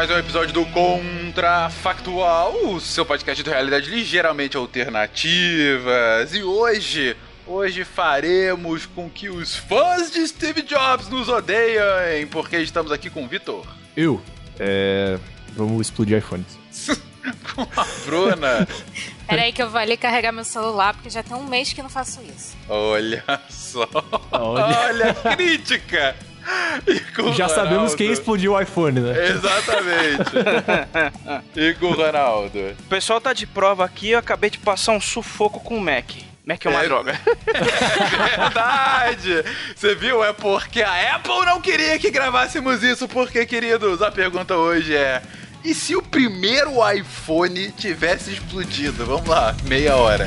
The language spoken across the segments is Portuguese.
Mais um episódio do Contrafactual, o seu podcast de realidade ligeiramente alternativas. E hoje, hoje faremos com que os fãs de Steve Jobs nos odeiem, porque estamos aqui com o Vitor. Eu? É. Vamos explodir iPhones. com a Bruna. Peraí que eu vou ali carregar meu celular, porque já tem um mês que não faço isso. Olha só. Olha, Olha a crítica. E Já sabemos quem Ronaldo. explodiu o iPhone, né? Exatamente. e com o Ronaldo. O pessoal tá de prova aqui, eu acabei de passar um sufoco com o Mac. Mac é uma É. droga. Verdade! Você viu? É porque a Apple não queria que gravássemos isso, porque, queridos, a pergunta hoje é: e se o primeiro iPhone tivesse explodido? Vamos lá, meia hora.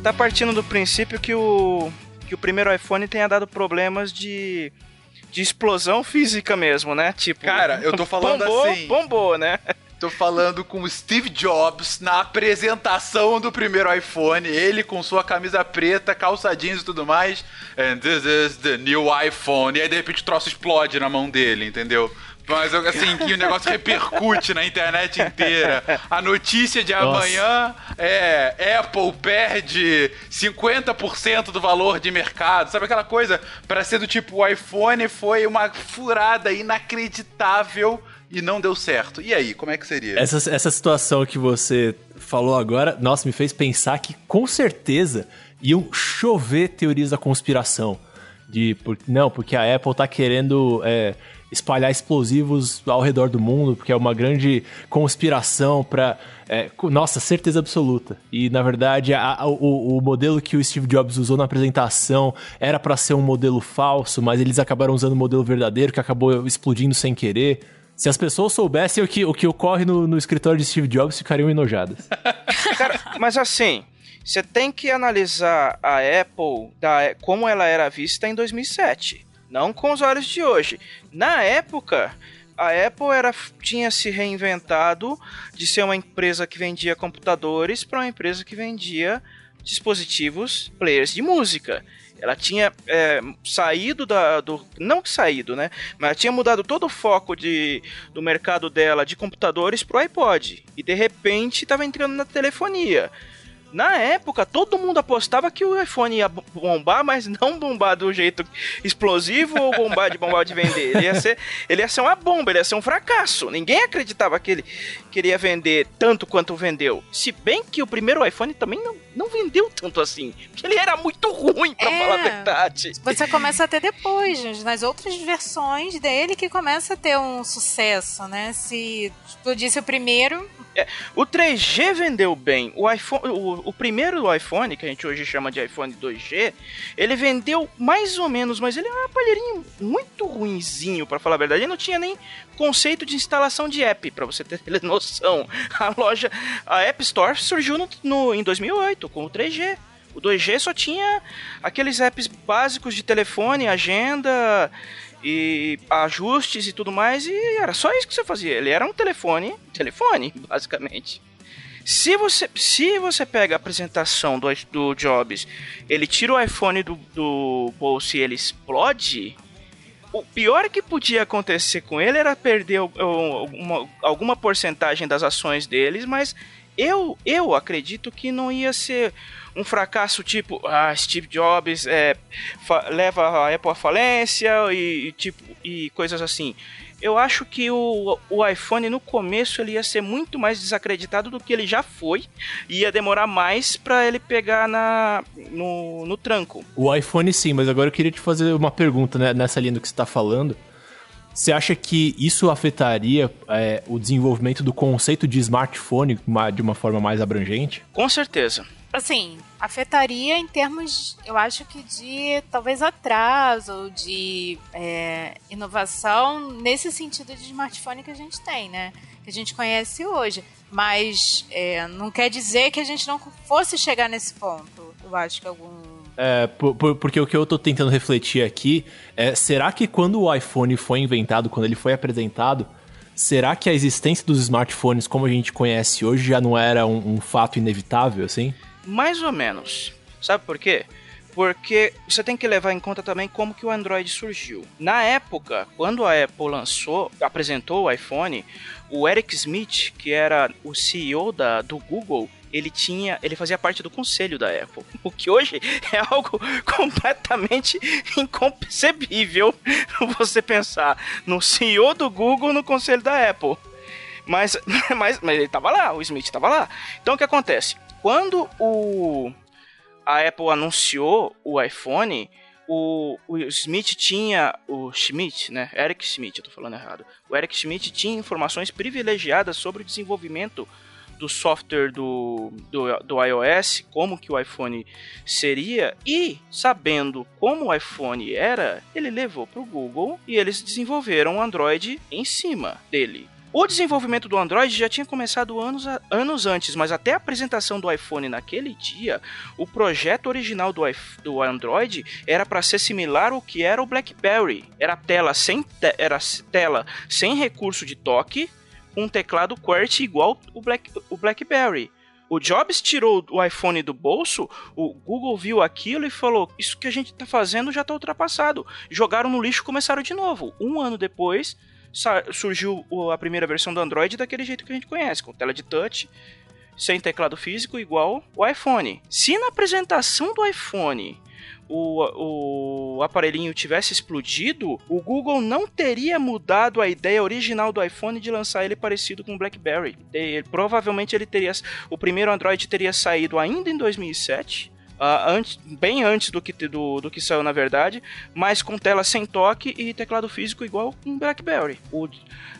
Você tá partindo do princípio que o, que o primeiro iPhone tenha dado problemas de, de explosão física mesmo, né? Tipo, Cara, eu tô falando bombou, assim. Bombou, né? Tô falando com o Steve Jobs na apresentação do primeiro iPhone, ele com sua camisa preta, calça jeans e tudo mais. And this is the new iPhone. E aí de repente o troço explode na mão dele, entendeu? Mas assim, que o negócio repercute na internet inteira. A notícia de Nossa. amanhã é Apple perde 50% do valor de mercado. Sabe aquela coisa? Pra ser do tipo, o iPhone foi uma furada inacreditável e não deu certo. E aí, como é que seria? Essa, essa situação que você falou agora, nossa, me fez pensar que com certeza iam chover teorias da conspiração. De, por, não, porque a Apple tá querendo é, espalhar explosivos ao redor do mundo, porque é uma grande conspiração pra. é, nossa, certeza absoluta. E na verdade, a- a- o, o modelo que o Steve Jobs usou na apresentação era pra ser um modelo falso, mas eles acabaram usando o modelo verdadeiro que acabou explodindo sem querer. Se as pessoas soubessem o que, o que ocorre no, no escritório de Steve Jobs, ficariam enojadas. Cara, mas assim, você tem que analisar a Apple da, como ela era vista em 2007, não com os olhos de hoje. Na época, a Apple era, tinha se reinventado de ser uma empresa que vendia computadores para uma empresa que vendia dispositivos, players de música. Ela tinha é, saído da, do. Não saído, né? Mas ela tinha mudado todo o foco de, do mercado dela de computadores pro iPod. E de repente estava entrando na telefonia. Na época, todo mundo apostava que o iPhone ia bo- bombar, mas não bombar do jeito explosivo ou bombar de bombar de vender. Ele ia, ser, ele ia ser uma bomba, ele ia ser um fracasso. Ninguém acreditava que ele queria vender tanto quanto vendeu. Se bem que o primeiro iPhone também não, não vendeu tanto assim. Porque ele era muito ruim, pra É. falar a verdade. Você começa a ter depois, nas outras versões dele que começa a ter um sucesso, né? Se explodisse o primeiro, O 3G vendeu bem. O, iPhone, o, o primeiro iPhone, que a gente hoje chama de iPhone 2G, ele vendeu mais ou menos, mas ele era um aparelhinho muito ruinzinho, pra falar a verdade. Ele não tinha nem conceito de instalação de app, pra você ter noção. A loja, a App Store surgiu no, no- em 2008 com o 3G. O 2G só tinha aqueles apps básicos de telefone, agenda e ajustes e tudo mais, e era só isso que você fazia. Ele era um telefone, telefone, basicamente. Se você, se você pega a apresentação do, do Jobs, ele tira o iPhone do, do bolso e ele explode, o pior que podia acontecer com ele era perder alguma porcentagem das ações deles, mas eu, eu acredito que não ia ser um fracasso tipo ah, Steve Jobs é, leva a Apple à falência e, e, tipo e coisas assim. Eu acho que o, o iPhone no começo ele ia ser muito mais desacreditado do que ele já foi. E ia demorar mais para ele pegar na, no, no tranco. O iPhone sim, mas agora eu queria te fazer uma pergunta né, nessa linha do que você está falando. Você acha que isso afetaria é, o desenvolvimento do conceito de smartphone de uma forma mais abrangente? Com certeza. Assim, afetaria em termos, eu acho que de talvez atraso, de é, inovação nesse sentido de smartphone que a gente tem, né? Que a gente conhece hoje. Mas é, não quer dizer que a gente não fosse chegar nesse ponto. Eu acho que algum é, por, por, porque o que eu tô tentando refletir aqui é: será que quando o iPhone foi inventado, quando ele foi apresentado, será que a existência dos smartphones como a gente conhece hoje já não era um, um fato inevitável, assim? Mais ou menos. Sabe por quê? porque você tem que levar em conta também como que o Android surgiu. Na época, quando a Apple lançou, apresentou o iPhone, o Eric Smith, que era o CEO da, do Google, ele tinha, ele fazia parte do conselho da Apple, o que hoje é algo completamente inconcebível você pensar no CEO do Google no conselho da Apple. Mas, mas, mas ele estava lá, o Smith estava lá. Então o que acontece? Quando o a Apple anunciou o iPhone, o, o Smith tinha, o Schmidt, né? Eric Schmidt, eu tô falando errado. O Eric Schmidt tinha informações privilegiadas sobre o desenvolvimento do software do, do, do iOS, como que o iPhone seria, e sabendo como o iPhone era, ele levou para o Google e eles desenvolveram o Android em cima dele. O desenvolvimento do Android já tinha começado anos, anos antes, mas até a apresentação do iPhone naquele dia, o projeto original do, do Android era para ser similar ao que era o BlackBerry. Era tela sem, te era tela sem recurso de toque, um teclado QWERTY igual o, Black, o BlackBerry. O Jobs tirou o iPhone do bolso, o Google viu aquilo e falou: Isso que a gente está fazendo já está ultrapassado. Jogaram no lixo e começaram de novo. Um ano depois, surgiu a primeira versão do Android daquele jeito que a gente conhece, com tela de touch, sem teclado físico, igual o iPhone. Se na apresentação do iPhone o, o aparelhinho tivesse explodido, o Google não teria mudado a ideia original do iPhone de lançar ele parecido com o BlackBerry. Provavelmente ele teria, o primeiro Android teria saído ainda em 2007. Uh, antes, bem antes do que, do, do que saiu na verdade, mas com tela sem toque e teclado físico igual um BlackBerry. O,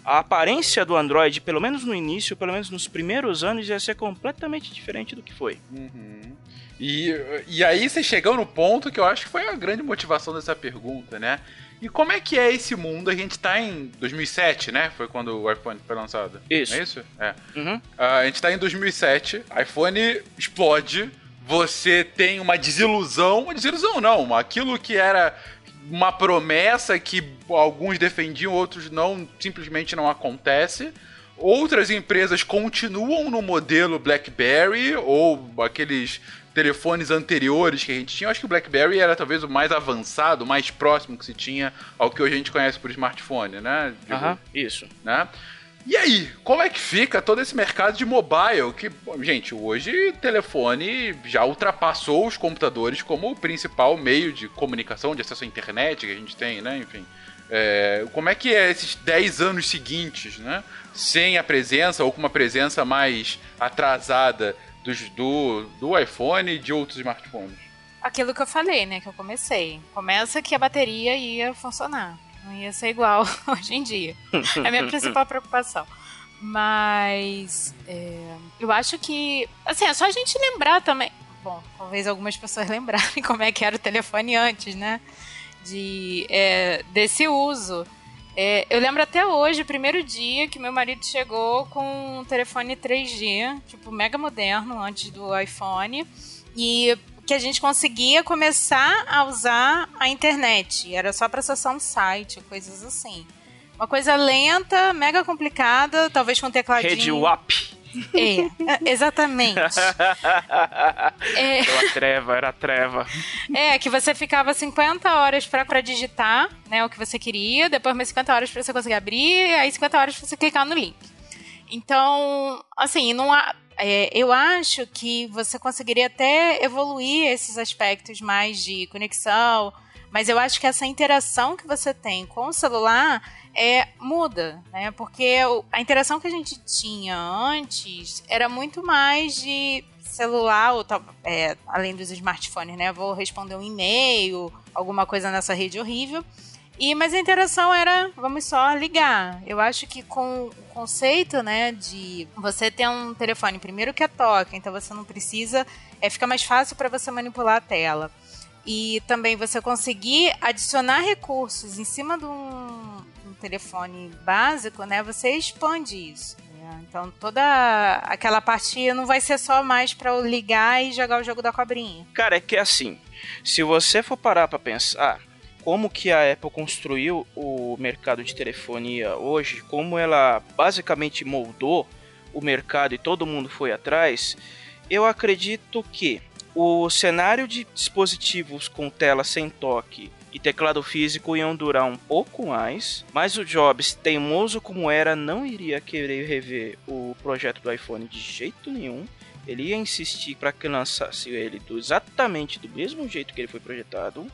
a aparência do Android, pelo menos no início, pelo menos nos primeiros anos, ia ser completamente diferente do que foi. Uhum. E, e aí você chegou no ponto que eu acho que foi a grande motivação dessa pergunta, né? E como é que é esse mundo? A gente tá em 2007, né? Foi quando o iPhone foi lançado. Isso. Não é isso? É. Uhum. Uh, a gente tá em 2007, iPhone explode, você tem uma desilusão, uma desilusão não, aquilo que era uma promessa que alguns defendiam, outros não, simplesmente não acontece. Outras empresas continuam no modelo BlackBerry ou aqueles telefones anteriores que a gente tinha, eu acho que o BlackBerry era talvez o mais avançado, o mais próximo que se tinha ao que hoje a gente conhece por smartphone, né? Aham, isso. Né? E aí, como é que fica todo esse mercado de mobile? Que, gente, hoje telefone já ultrapassou os computadores como o principal meio de comunicação, de acesso à internet que a gente tem, né? Enfim. É, como é que é esses 10 anos seguintes, né? Sem a presença ou com uma presença mais atrasada dos, do, do iPhone e de outros smartphones? Aquilo que eu falei, né? Que eu comecei. Começa que a bateria ia funcionar. Não ia ser igual hoje em dia. É a minha principal preocupação. Mas é, eu acho que. Assim, é só a gente lembrar também. Bom, talvez algumas pessoas lembrarem como é que era o telefone antes, né? De, é, desse uso. É, eu lembro até hoje, o primeiro dia que meu marido chegou com um telefone 3G, tipo, mega moderno, antes do iPhone. E que a gente conseguia começar a usar a internet. Era só para acessar um site, coisas assim. Uma coisa lenta, mega complicada, talvez com tecladinho. Rede WAP. É, exatamente. é. Era treva, era treva. É, que você ficava 50 horas para digitar né, o que você queria, depois mais 50 horas para você conseguir abrir, aí 50 horas para você clicar no link. Então, assim, não há, é, eu acho que você conseguiria até evoluir esses aspectos mais de conexão, mas eu acho que essa interação que você tem com o celular é muda, né? Porque a interação que a gente tinha antes era muito mais de celular, ou, é, além dos smartphones, né? Vou responder um e-mail, alguma coisa nessa rede horrível. E, mas a interação era, vamos só ligar. Eu acho que com o conceito, né, de você ter um telefone, primeiro que é toque, então você não precisa, é, fica mais fácil para você manipular a tela. E também você conseguir adicionar recursos em cima de um, um telefone básico, né, você expande isso. Né? Então toda aquela parte não vai ser só mais para ligar e jogar o jogo da cobrinha. Cara, é que é assim, se você for parar para pensar, como que a Apple construiu o mercado de telefonia hoje, como ela basicamente moldou o mercado e todo mundo foi atrás, eu acredito que o cenário de dispositivos com tela sem toque e teclado físico iam durar um pouco mais, mas o Jobs, teimoso como era, não iria querer rever o projeto do iPhone de jeito nenhum. Ele ia insistir para que lançasse ele do, exatamente do mesmo jeito que ele foi projetado.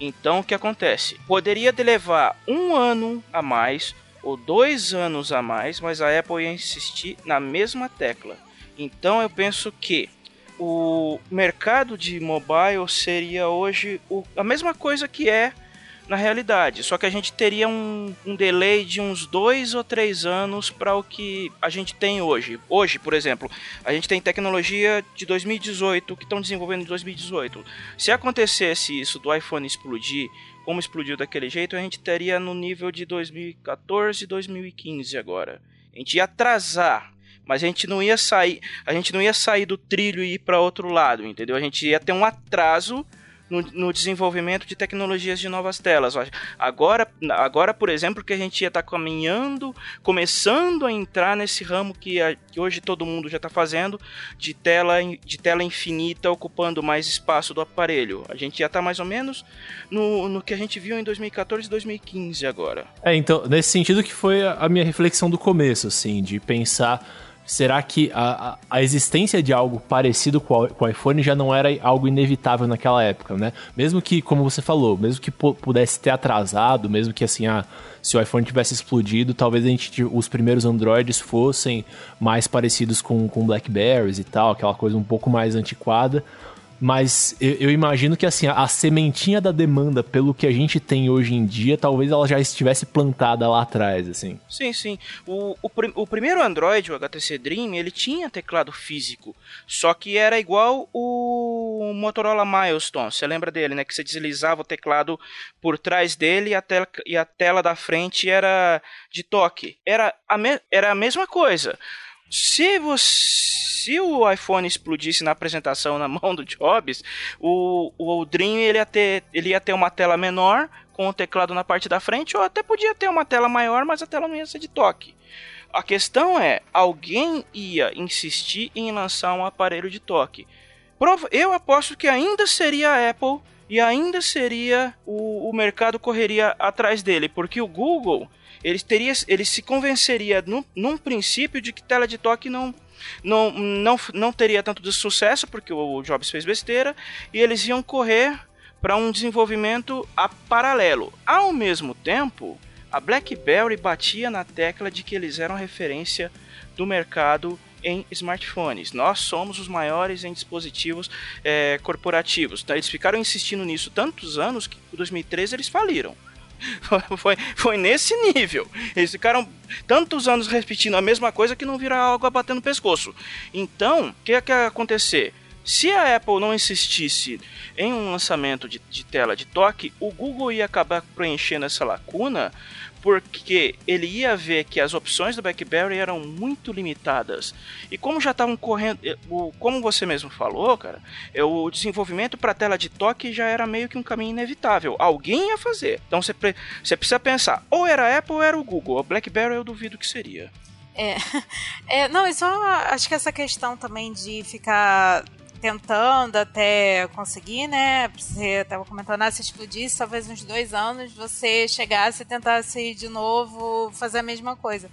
Então o que acontece? Poderia levar um ano a mais ou dois anos a mais, mas a Apple ia insistir na mesma tecla. Então eu penso que o mercado de mobile seria hoje o, a mesma coisa que é na realidade. Só que a gente teria um, um delay de uns dois ou três anos para o que a gente tem hoje. Hoje, por exemplo, a gente tem tecnologia de 2018 que estão desenvolvendo em 2018. Se acontecesse isso do iPhone explodir, como explodiu daquele jeito, a gente teria no nível de 2014 e 2015 agora. A gente ia atrasar mas a gente não ia sair, a gente não ia sair do trilho e ir para outro lado, entendeu? A gente ia ter um atraso no, no, desenvolvimento de tecnologias de novas telas. Agora, agora por exemplo, que a gente ia estar tá caminhando, começando a entrar nesse ramo que, a, que hoje todo mundo já está fazendo, de tela, de tela infinita ocupando mais espaço do aparelho. A gente já está mais ou menos no, no que a gente viu em 2014 e 2015 agora. É, então, nesse sentido que foi a minha reflexão do começo, assim, de pensar será que a, a, existência de algo parecido com, a, com o iPhone já não era algo inevitável naquela época, né? Mesmo que, como você falou, mesmo que pudesse ter atrasado, mesmo que assim, ah, se o iPhone tivesse explodido, talvez a gente, os primeiros Androids fossem mais parecidos com, com Blackberries e tal, aquela coisa um pouco mais antiquada. Mas eu, eu, imagino que assim, a, a, sementinha da demanda pelo que a gente tem hoje em dia, talvez ela já estivesse plantada lá atrás, assim. Sim, sim. O, o, o primeiro Android, o HTC Dream, ele tinha teclado físico. Só que era igual o Motorola Milestone. Você lembra dele, né? Que você deslizava o teclado por trás dele e a tela, e a tela da frente era de toque. Era a, me, era a mesma coisa. Se você se o iPhone explodisse na apresentação na mão do Jobs, o, o Dream ele ia, ter, ele ia ter uma tela menor com o teclado na parte da frente, ou até podia ter uma tela maior, mas a tela não ia ser de toque. A questão é, alguém ia insistir em lançar um aparelho de toque. Eu aposto que ainda seria a Apple e ainda seria o, o mercado correria atrás dele, porque o Google ele teria, ele se convenceria num, num princípio de que tela de toque não não, não, não teria tanto sucesso, porque o Jobs fez besteira, e eles iam correr para um desenvolvimento a paralelo. Ao mesmo tempo, a BlackBerry batia na tecla de que eles eram referência do mercado em smartphones. Nós somos os maiores em dispositivos é, corporativos. Então, eles ficaram insistindo nisso tantos anos que em 2013 eles faliram. foi, foi nesse nível. Eles ficaram tantos anos repetindo a mesma coisa que não vira algo a bater no pescoço. Então, o que é ia acontecer? Se a Apple não insistisse em um lançamento de, de tela de toque, o Google ia acabar preenchendo essa lacuna porque ele ia ver que as opções do BlackBerry eram muito limitadas. E como já estavam correndo, eh, como você mesmo falou, cara, é, o desenvolvimento para tela de toque já era meio que um caminho inevitável. Alguém ia fazer. Então você, precisa pensar, ou era a Apple ou era o Google. A BlackBerry eu duvido que seria. É, é, não, e só acho que essa questão também de ficar tentando até conseguir, né? Você estava comentando, ah, se explodisse, talvez uns dois anos você chegasse e tentasse de novo fazer a mesma coisa.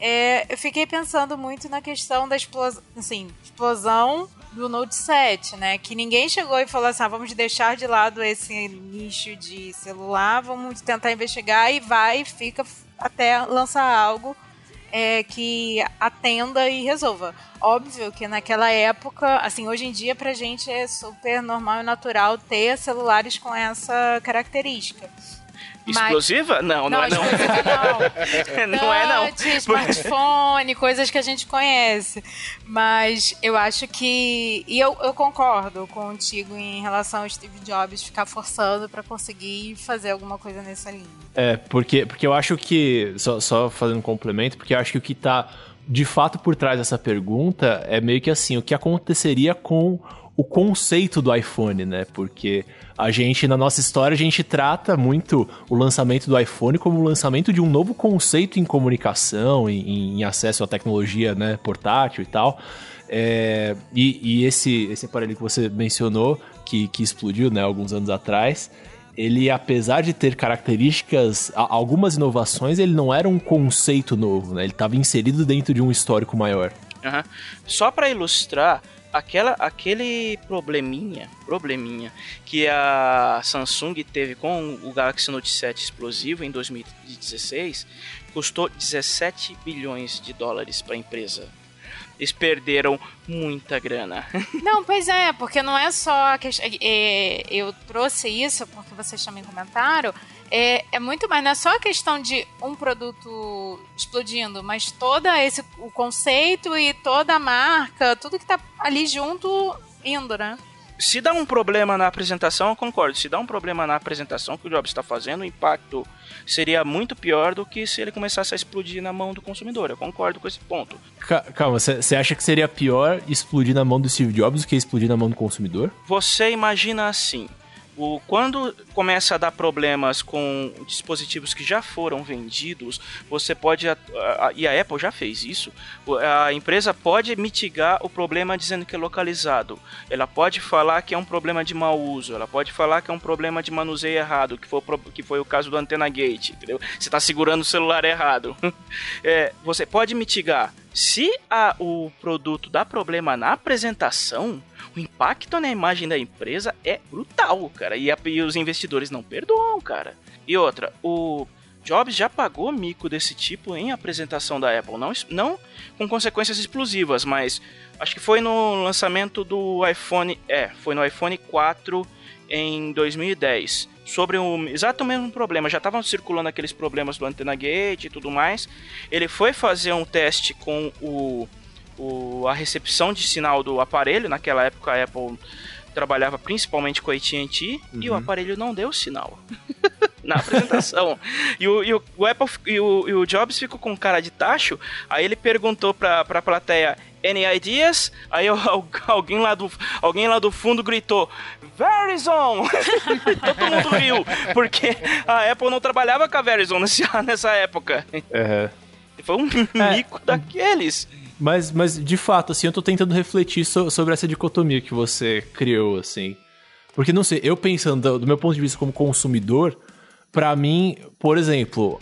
é, eu fiquei pensando muito na questão da explosão, assim, explosão do Note 7, né? Que ninguém chegou e falou assim: ah, vamos deixar de lado esse nicho de celular, vamos tentar investigar e vai, fica até lançar algo é, que atenda e resolva. Óbvio que naquela época, assim, hoje em dia pra gente é super normal e natural ter celulares com essa característica. Explosiva? Não, não, não, é não. não. não é não. smartphone, coisas que a gente conhece. Mas eu acho que. E eu, eu concordo contigo em relação ao Steve Jobs ficar forçando para conseguir fazer alguma coisa nessa linha. É, porque, porque eu acho que. Só, só fazendo um complemento, porque eu acho que o que tá de fato por trás dessa pergunta é meio que assim: o que aconteceria com o conceito do iPhone, né? Porque a gente, na nossa história, a gente trata muito o lançamento do iPhone como o lançamento de um novo conceito em comunicação, em, em acesso à tecnologia né, portátil e tal. É, e, e esse, esse aparelho que você mencionou, que, que explodiu né, alguns anos atrás, ele, apesar de ter características, algumas inovações, ele não era um conceito novo, né? Ele estava inserido dentro de um histórico maior. Uhum. Só para ilustrar, aquela, aquele probleminha, probleminha que a Samsung teve com o Galaxy Note 7 explosivo em 2016 custou 17 bilhões de dólares para a empresa. Eles perderam muita grana. Não, pois é, porque não é só a questão. É, eu trouxe isso porque vocês também comentaram é, é muito mais, não é só a questão de um produto explodindo, mas todo esse o conceito e toda a marca, tudo que tá ali junto indo, né? Se dá um problema na apresentação, eu concordo. Se dá um problema na apresentação que o Jobs está fazendo, o impacto seria muito pior do que se ele começasse a explodir na mão do consumidor. Eu concordo com esse ponto. Calma, você acha que seria pior explodir na mão do Steve Jobs do que explodir na mão do consumidor? Você imagina assim: o, quando começa a dar problemas com dispositivos que já foram vendidos, você pode. A, a, e a Apple já fez isso. A empresa pode mitigar o problema dizendo que é localizado. Ela pode falar que é um problema de mau uso. Ela pode falar que é um problema de manuseio errado, que foi, que foi o caso do Antena Gate. Entendeu? Você está segurando o celular errado. é, você pode mitigar. Se a, o produto dá problema na apresentação, o impacto na imagem da empresa é brutal, cara. E, a, e os investidores não perdoam, cara. E outra, o Jobs já pagou mico desse tipo em apresentação da Apple. Não, não com consequências explosivas, mas acho que foi no lançamento do iPhone. É, foi no iPhone 4 em 2010. Sobre o exato mesmo problema, já estavam circulando aqueles problemas do Antenna Gate e tudo mais. Ele foi fazer um teste com o o, a recepção de sinal do aparelho. Naquela época a Apple trabalhava principalmente com a AT&T uhum. e o uhum. aparelho não deu sinal. na apresentação. e, o, e, o, o, Apple e o, e o Jobs ficou com cara de tacho. Aí ele perguntou pra, pra plateia: Any ideas? Aí alguém lá do, alguém lá do fundo gritou: Verizon! Todo mundo riu, porque a Apple não trabalhava com a Verizon nessa, nessa época. Uhum. Foi um é. mico daqueles. Mas, mas, de fato, assim, eu tô tentando refletir so, sobre essa dicotomia que você criou, assim. Porque, não sei, eu pensando do, meu ponto de vista como consumidor, para mim, por exemplo,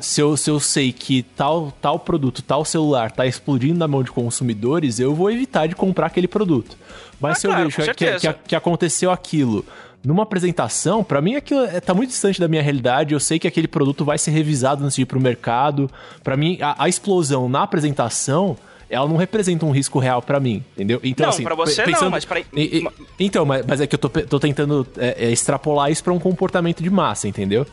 se eu, se eu sei que tal, tal produto, tal celular tá explodindo na mão de consumidores, eu vou evitar de comprar aquele produto. Mas ah, se eu claro, vejo que, que, que, aconteceu aquilo numa apresentação, para mim aquilo é, tá muito distante da minha realidade. Eu sei que aquele produto vai ser revisado antes de ir pro mercado. Para mim, a, a explosão na apresentação ela não representa um risco real para mim, entendeu? Então, não, assim, pra você pensando, não, mas pra... E, e, então, mas, mas, é que eu tô, tô tentando é, é, extrapolar isso para um comportamento de massa, entendeu?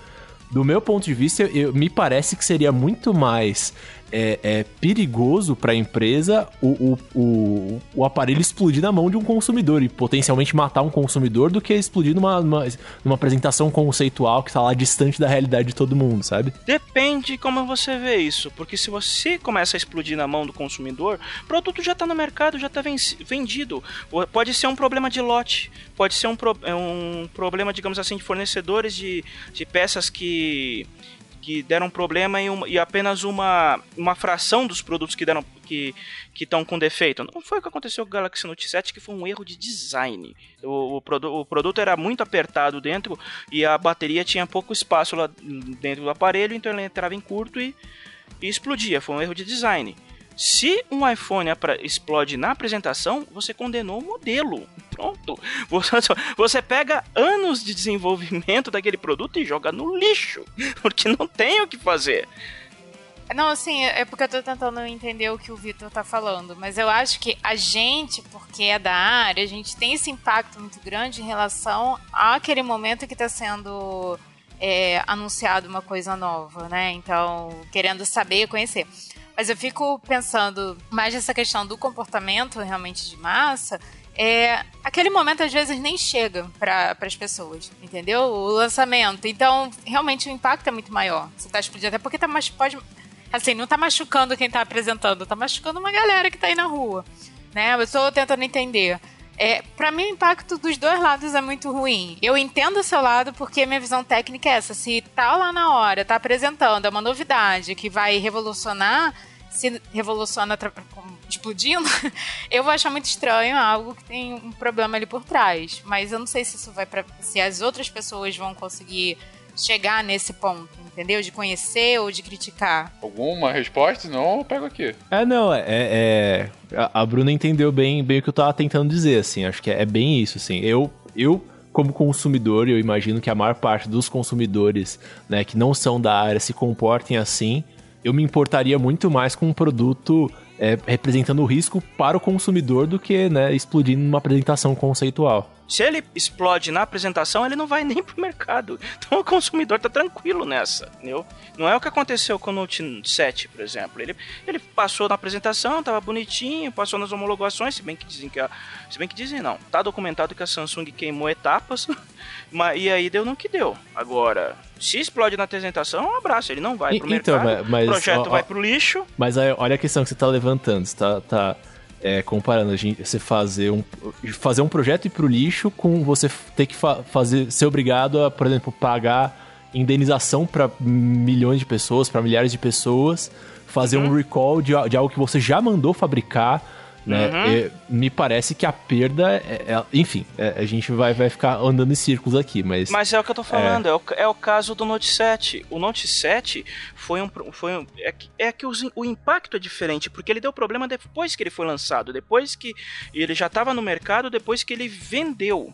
Do meu ponto de vista, eu, me parece que seria muito mais é, é perigoso para a empresa o, o, o, o, aparelho explodir na mão de um consumidor e potencialmente matar um consumidor do que explodir numa, numa, numa apresentação conceitual que está lá distante da realidade de todo mundo, sabe? Depende como você vê isso, porque se você começa a explodir na mão do consumidor, o produto já está no mercado, já está vendido. Pode ser um problema de lote, pode ser um, pro, é um problema, digamos assim, de fornecedores de, de peças que que deram problema e, e, apenas uma, uma fração dos produtos que deram que estão com defeito. Não foi o que aconteceu com o Galaxy Note 7, que foi um erro de design. O, o, o produto era muito apertado dentro e a bateria tinha pouco espaço lá dentro do aparelho, então ele entrava em curto e e explodia. Foi um erro de design. Se um iPhone explode na apresentação, você condenou o modelo. Pronto. Você, você pega anos de desenvolvimento daquele produto e joga no lixo. Porque não tem o que fazer. Não, assim, é porque eu tô tentando entender o que o Vitor tá falando, mas eu acho que a gente, porque é da área, a gente tem esse impacto muito grande em relação àquele momento que tá sendo é, anunciado uma coisa nova, né? Então, querendo saber, conhecer. Mas eu fico pensando mais nessa questão do comportamento realmente de massa. É, aquele momento às vezes nem chega para as pessoas, entendeu? O lançamento. Então, realmente o impacto é muito maior. Você tá explodindo, até porque tá mais, pode. Assim, não tá machucando quem tá apresentando, tá machucando uma galera que tá aí na rua. Né? Eu estou tentando entender. É, para mim, o impacto dos dois lados é muito ruim. Eu entendo o seu lado porque minha visão técnica é essa. Se tá lá na hora, tá apresentando, é uma novidade que vai revolucionar, se revoluciona explodindo, eu vou achar muito estranho algo que tem um problema ali por trás. Mas eu não sei se isso vai para se as outras pessoas vão conseguir chegar nesse ponto, entendeu? De conhecer ou de criticar. Alguma resposta? Não, eu pego aqui. É, não, é. é a Bruna entendeu bem, bem o que eu tava tentando dizer, assim. Acho que é, é bem isso, assim. Eu, eu como consumidor, eu imagino que a maior parte dos consumidores, né, que não são da área, se comportem assim. Eu me importaria muito mais com um produto é, representando o risco para o consumidor do que né, explodindo numa apresentação conceitual. Se ele explode na apresentação, ele não vai nem pro mercado. Então o consumidor tá tranquilo nessa, entendeu? Não é o que aconteceu com o Note 7, por exemplo. Ele, ele passou na apresentação, tava bonitinho, passou nas homologações, se bem que dizem que a, se bem que dizem não. Tá documentado que a Samsung queimou etapas, mas, e aí deu no que deu. Agora, se explode na apresentação, um abraço, ele não vai pro então, mercado. Mas, o projeto ó, vai pro lixo. Mas aí, olha a questão que você tá levantando, você tá, tá é, comparando a gente, você fazer um, fazer um projeto e ir pro lixo com você ter que fa fazer, ser obrigado a, por exemplo, pagar indenização para milhões de pessoas, para milhares de pessoas, fazer uhum. um recall de, de algo que você já mandou fabricar né? Uhum. me parece que a perda, é, é, enfim, é, a gente vai, vai ficar andando em círculos aqui, mas... Mas é o que eu tô falando, é, o, é o caso do Note 7. O Note 7 foi um... Foi um é que, é que os, o impacto é diferente, porque ele deu problema depois que ele foi lançado, depois que ele já estava no mercado, depois que ele vendeu.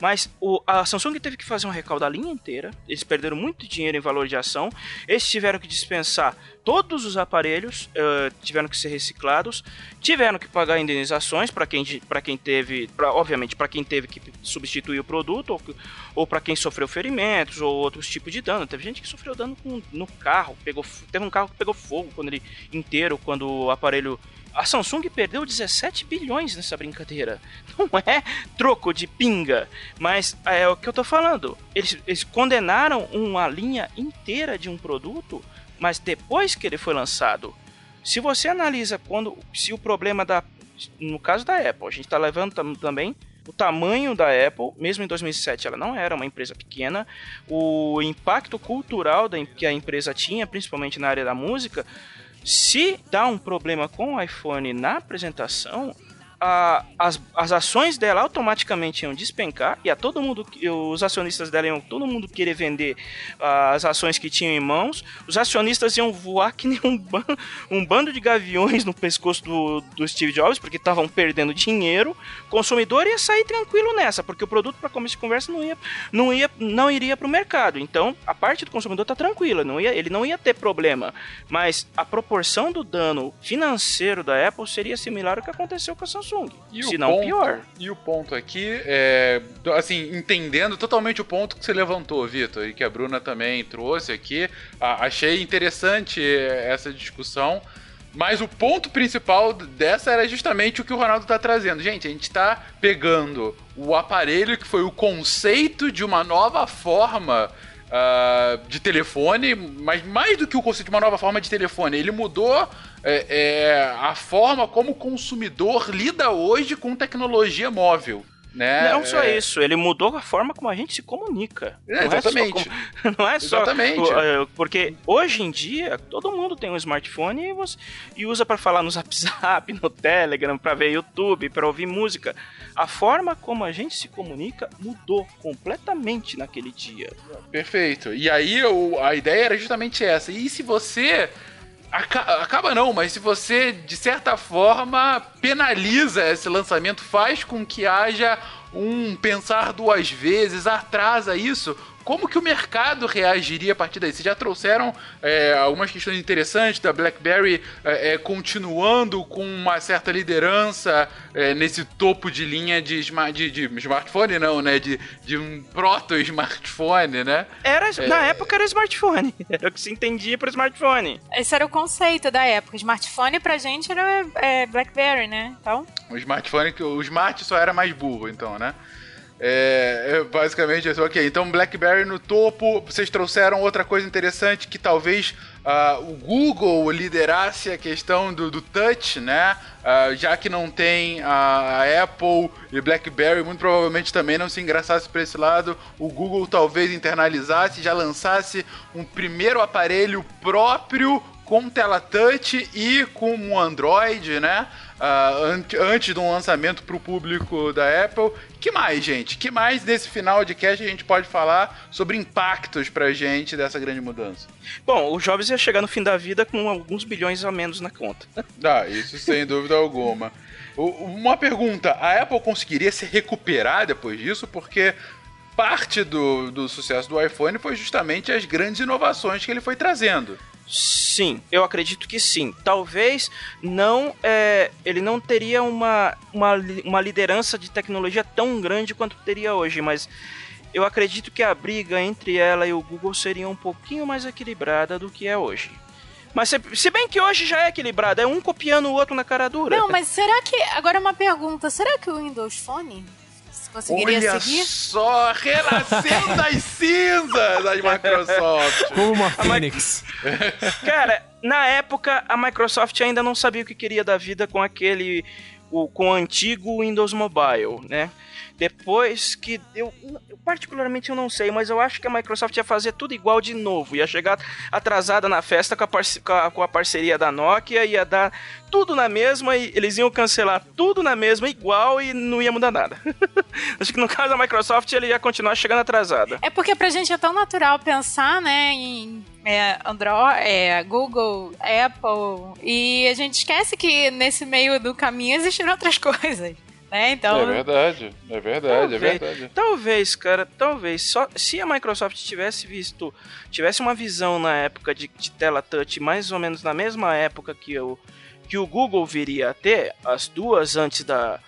Mas o, a Samsung teve que fazer um recall da linha inteira. Eles perderam muito dinheiro em valor de ação. Eles tiveram que dispensar todos os aparelhos, uh, tiveram que ser reciclados. Tiveram que pagar indenizações para quem, quem teve, pra, obviamente, para quem teve que substituir o produto, ou, ou para quem sofreu ferimentos, ou outros tipos de dano. Teve gente que sofreu dano com, no carro. Pegou, teve um carro que pegou fogo quando ele inteiro, quando o aparelho a Samsung perdeu 17 bilhões nessa brincadeira. Não é troco de pinga, mas é o que eu tô falando. Eles, eles condenaram uma linha inteira de um produto, mas depois que ele foi lançado. Se você analisa quando se o problema da no caso da Apple, a gente está levando também o tamanho da Apple, mesmo em 2007 ela não era uma empresa pequena, o impacto cultural que a empresa tinha, principalmente na área da música, se dá um problema com o iPhone na apresentação, a, as, as ações dela automaticamente iam despencar e a todo mundo, os acionistas dela iam todo mundo querer vender uh, as ações que tinham em mãos. Os acionistas iam voar que nem um, ban, um bando de gaviões no pescoço do, do Steve Jobs, porque estavam perdendo dinheiro. O consumidor ia sair tranquilo nessa, porque o produto para começo de conversa não ia, não ia, não iria para o mercado. Então a parte do consumidor está tranquila, não ia, ele não ia ter problema. Mas a proporção do dano financeiro da Apple seria similar ao que aconteceu com a Samsung. Samsung. E se não ponto, pior. E o ponto aqui é, assim, entendendo totalmente o ponto que você levantou, Vitor, e que a Bruna também trouxe aqui, achei interessante essa discussão. Mas o ponto principal dessa era justamente o que o Ronaldo está trazendo. Gente, a gente está pegando o aparelho que foi o conceito de uma nova forma uh, de telefone, mas mais do que o conceito de uma nova forma de telefone, ele mudou é, é, a forma como o consumidor lida hoje com tecnologia móvel. Né? Não só é... isso, ele mudou a forma como a gente se comunica. É, exatamente. Não é só, não é só exatamente. É, porque hoje em dia todo mundo tem um smartphone e, e usa para falar no WhatsApp, no Telegram, para ver YouTube, para ouvir música. A forma como a gente se comunica mudou completamente naquele dia. Perfeito. E aí a ideia era justamente essa. E se você Aca- Acaba não, mas se você, de certa forma, penaliza esse lançamento, faz com que haja um pensar duas vezes, atrasa isso, como que o mercado reagiria a partir daí? Vocês já trouxeram é, algumas questões interessantes da BlackBerry é, é, continuando com uma certa liderança é, nesse topo de linha de, de- de smartphone, não, né? De, de um proto-smartphone, né? Era, É. Na época era smartphone. Era o que se entendia por smartphone. Esse era o conceito da época. Smartphone pra gente era é, Blackberry, né? Então, O smartphone, que o smart só era mais burro, então, né? É, é basicamente isso. Ok, então BlackBerry no topo. Vocês trouxeram outra coisa interessante que talvez ah, o Google liderasse a questão do, do touch, né? Ah, já que não tem a Apple e BlackBerry, muito provavelmente também não se engraçasse para esse lado. O Google talvez internalizasse, já lançasse um primeiro aparelho próprio com tela touch e com um Android, né? Ante- antes de um lançamento para o público da Apple. Que mais, gente? Que mais nesse final de cast a gente pode falar sobre impactos pra gente dessa grande mudança? Bom, o Jobs ia chegar no fim da vida com alguns bilhões a menos na conta. Ah, isso sem dúvida alguma. Uma pergunta: a Apple conseguiria se recuperar depois disso? Porque parte do, do sucesso do iPhone foi justamente as grandes inovações que ele foi trazendo. Sim, eu acredito que sim. Talvez não. é, ele não teria uma, uma, uma liderança de tecnologia tão grande quanto teria hoje, mas eu acredito que a briga entre ela e o Google seria um pouquinho mais equilibrada do que é hoje. Mas se, se bem que hoje já é equilibrada, é um copiando o outro na cara dura. Não, mas será que. Agora uma pergunta: será que o Windows Phone conseguiria Olha seguir? só, renascendo das cinzas das Microsoft. Como uma fênix. Cara, na época a Microsoft ainda não sabia o que queria da vida com aquele. O, com o antigo Windows Mobile, né? Depois que. Eu, eu particularmente eu não sei, mas eu acho que a Microsoft ia fazer tudo igual de novo. Ia chegar atrasada na festa com a, parce- com a, com a parceria da Nokia, ia dar tudo na mesma e eles iam cancelar tudo na mesma, igual e não ia mudar nada. acho que no caso da Microsoft ele ia continuar chegando atrasada. É porque pra gente é tão natural pensar, né, em é, Android, é, Google, Apple, e a gente esquece que nesse meio do caminho existiram outras coisas, né? Então, verdade, é verdade, Talvez. Talvez, cara, talvez. Só se a Microsoft tivesse visto, tivesse uma visão na época de, de tela touch, mais ou menos na mesma época que o, que o Google viria a ter, as duas antes da,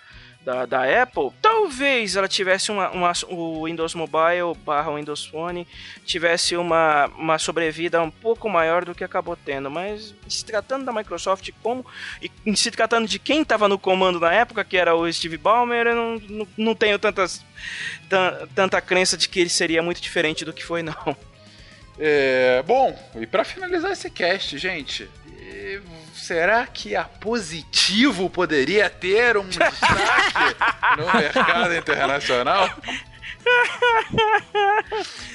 da, da Apple, talvez ela tivesse uma, uma- o Windows Mobile barra Windows Phone tivesse uma, uma sobrevida um pouco maior do que acabou tendo. Mas se tratando da Microsoft como e se tratando de quem estava no comando na época, que era o Steve Ballmer, eu não, não, não tenho tantas, tan- tanta crença de que ele seria muito diferente do que foi, não. É, bom, e pra finalizar esse cast, gente, e será que a Positivo poderia ter um destaque no mercado internacional?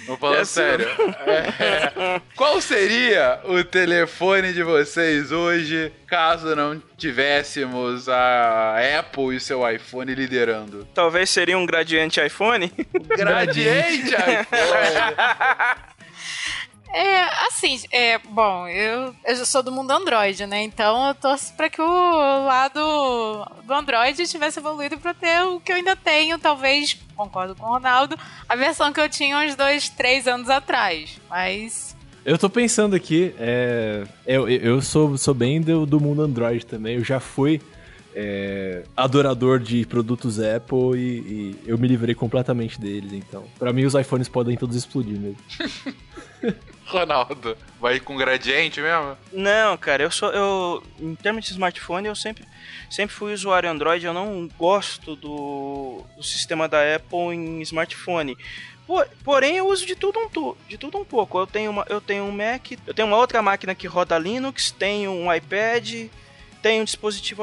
Não falando Essa- sério. É, qual seria o telefone de vocês hoje caso não tivéssemos a Apple e seu iPhone liderando? Talvez seria um gradiente iPhone. Gradiente iPhone! É assim, é, bom, eu, eu já sou do mundo Android, né? Então eu torço pra que o lado do Android tivesse evoluído pra ter o que eu ainda tenho, talvez, concordo com o Ronaldo, a versão que eu tinha uns dois, três anos atrás. Mas Eu tô pensando aqui, é, eu, eu sou, sou bem do, do mundo Android também, eu já fui é, adorador de produtos Apple e, e eu me livrei completamente deles, então. Pra mim os iPhones podem todos explodir mesmo. Ronaldo, vai com gradiente mesmo? Não, cara, eu sou. Eu, em termos de smartphone, eu sempre, sempre fui usuário Android. Eu não gosto do, do sistema da Apple em smartphone. Po- Porém, eu uso de tudo um, de tudo um pouco. Eu tenho, uma, eu tenho um Mac, eu tenho uma outra máquina que roda Linux, tenho um iPad, tenho um dispositivo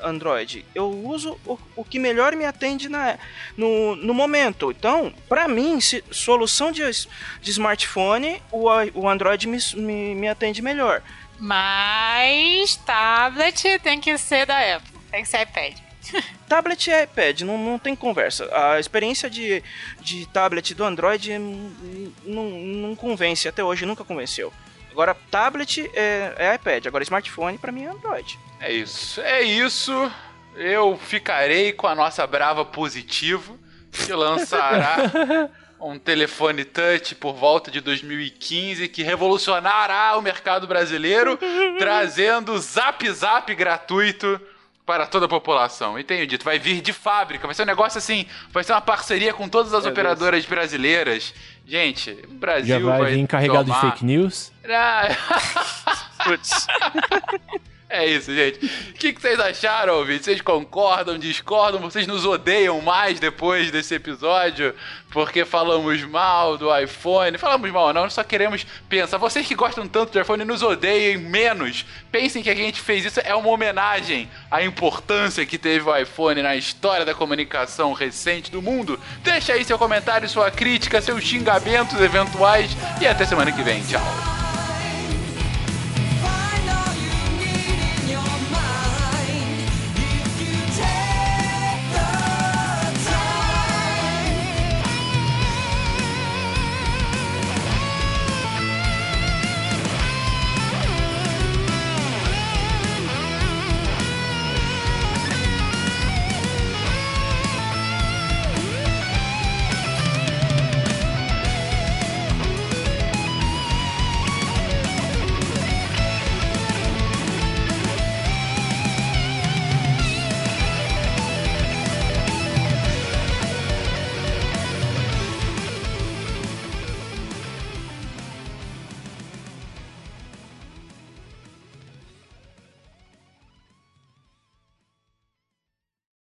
Android. Eu uso o, o que melhor me atende na, no, no momento. Então, pra mim, se- solução de, de smartphone, o, o Android me, me, me atende melhor. Mas tablet tem que ser da Apple, tem que ser iPad. Tablet e iPad, não, não tem conversa. A experiência de, de tablet do Android hum, não, não convence, até hoje nunca convenceu. Agora, tablet é, é iPad. Agora, smartphone, pra mim, é Android. É isso. É isso. Eu ficarei com a nossa brava positivo, que lançará um telefone touch por volta de 2015 que revolucionará o mercado brasileiro, trazendo zap zap gratuito para toda a população. E tenho dito, vai vir de fábrica, vai ser um negócio assim, vai ser uma parceria com todas as Meu operadoras brasileiras. Gente, o Brasil Já vai vir carregado de tomar- fake news. Ah, Putz. É isso, gente. O que, que vocês acharam, ouvintes? Vocês concordam, discordam? Vocês nos odeiam mais depois desse episódio? Porque falamos mal do iPhone? Falamos mal, não, só queremos pensar. Vocês que gostam tanto do iPhone, nos odeiem menos. Pensem que a gente fez isso é uma homenagem à importância que teve o iPhone na história da comunicação recente do mundo. Deixa aí seu comentário, sua crítica, seus xingamentos eventuais e até semana que vem. Tchau.